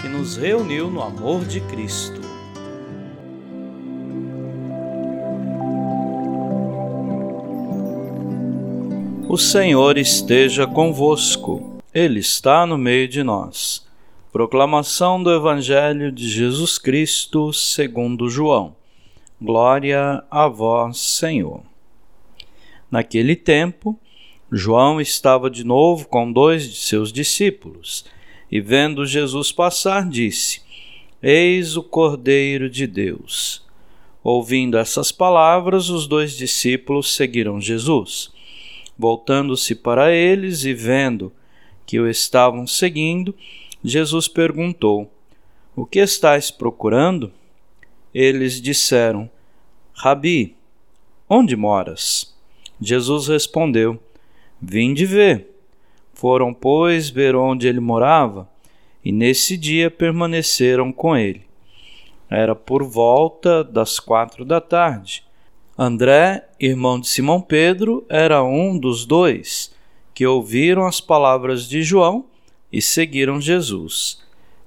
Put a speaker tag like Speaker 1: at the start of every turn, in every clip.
Speaker 1: que nos reuniu no amor de Cristo. O Senhor esteja convosco, Ele está no meio de nós. Proclamação do Evangelho de Jesus Cristo segundo João. Glória a vós, Senhor. Naquele tempo, João estava de novo com dois de seus discípulos e, vendo Jesus passar, disse: Eis o Cordeiro de Deus. Ouvindo essas palavras, os dois discípulos seguiram Jesus. Voltando-se para eles e vendo que o estavam seguindo, Jesus perguntou: O que estáis procurando? Eles disseram: Rabi, onde moras? Jesus respondeu: Vim de ver. Foram, pois, ver onde ele morava, e nesse dia permaneceram com ele. Era por volta das quatro da tarde. André, irmão de Simão Pedro, era um dos dois que ouviram as palavras de João e seguiram Jesus.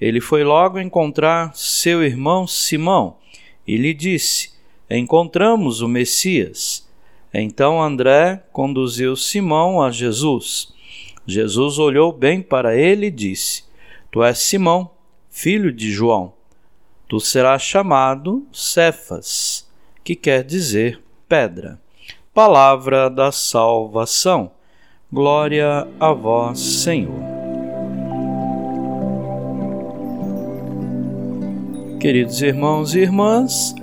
Speaker 1: Ele foi logo encontrar seu irmão Simão e lhe disse: Encontramos o Messias. Então André conduziu Simão a Jesus. Jesus olhou bem para ele e disse: Tu és Simão, filho de João. Tu serás chamado Cefas, que quer dizer pedra. Palavra da salvação. Glória a vós, Senhor. Queridos irmãos e irmãs,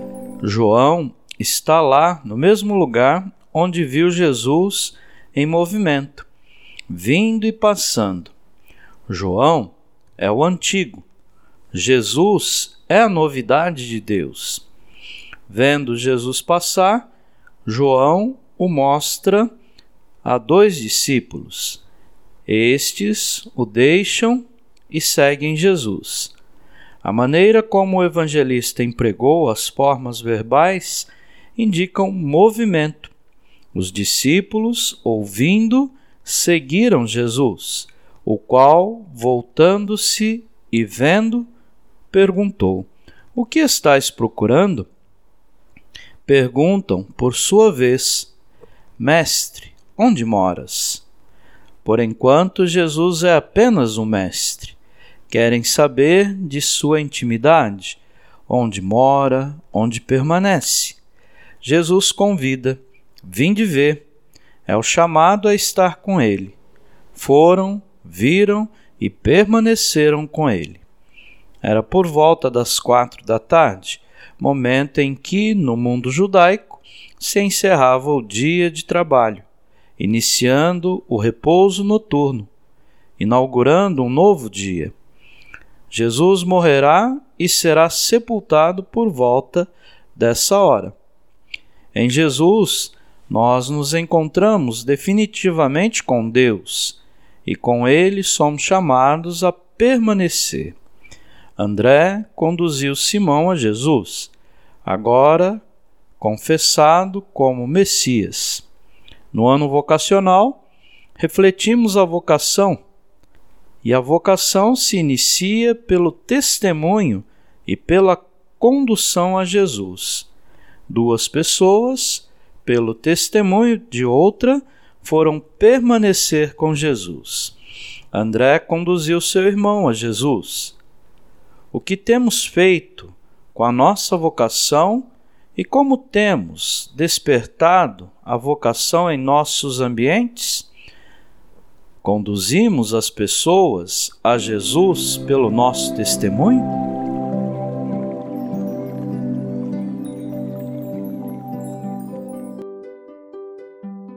Speaker 1: João está lá no mesmo lugar onde viu Jesus em movimento vindo e passando. João é o antigo. Jesus é a novidade de Deus. Vendo Jesus passar, João o mostra a dois discípulos. Estes o deixam e seguem Jesus. A maneira como o evangelista empregou as formas verbais indicam movimento. Os discípulos, ouvindo, seguiram Jesus, o qual, voltando-se e vendo, perguntou: O que estais procurando? Perguntam, por sua vez: Mestre, onde moras? Por enquanto, Jesus é apenas um mestre. Querem saber de sua intimidade, onde mora, onde permanece. Jesus convida: Vinde ver é o chamado a estar com ele. Foram, viram e permaneceram com ele. Era por volta das quatro da tarde, momento em que, no mundo judaico, se encerrava o dia de trabalho, iniciando o repouso noturno, inaugurando um novo dia. Jesus morrerá e será sepultado por volta dessa hora. Em Jesus, nós nos encontramos definitivamente com Deus e com Ele somos chamados a permanecer. André conduziu Simão a Jesus, agora confessado como Messias. No ano vocacional, refletimos a vocação, e a vocação se inicia pelo testemunho e pela condução a Jesus. Duas pessoas pelo testemunho de outra, foram permanecer com Jesus. André conduziu seu irmão a Jesus. O que temos feito com a nossa vocação e como temos despertado a vocação em nossos ambientes? Conduzimos as pessoas a Jesus pelo nosso testemunho?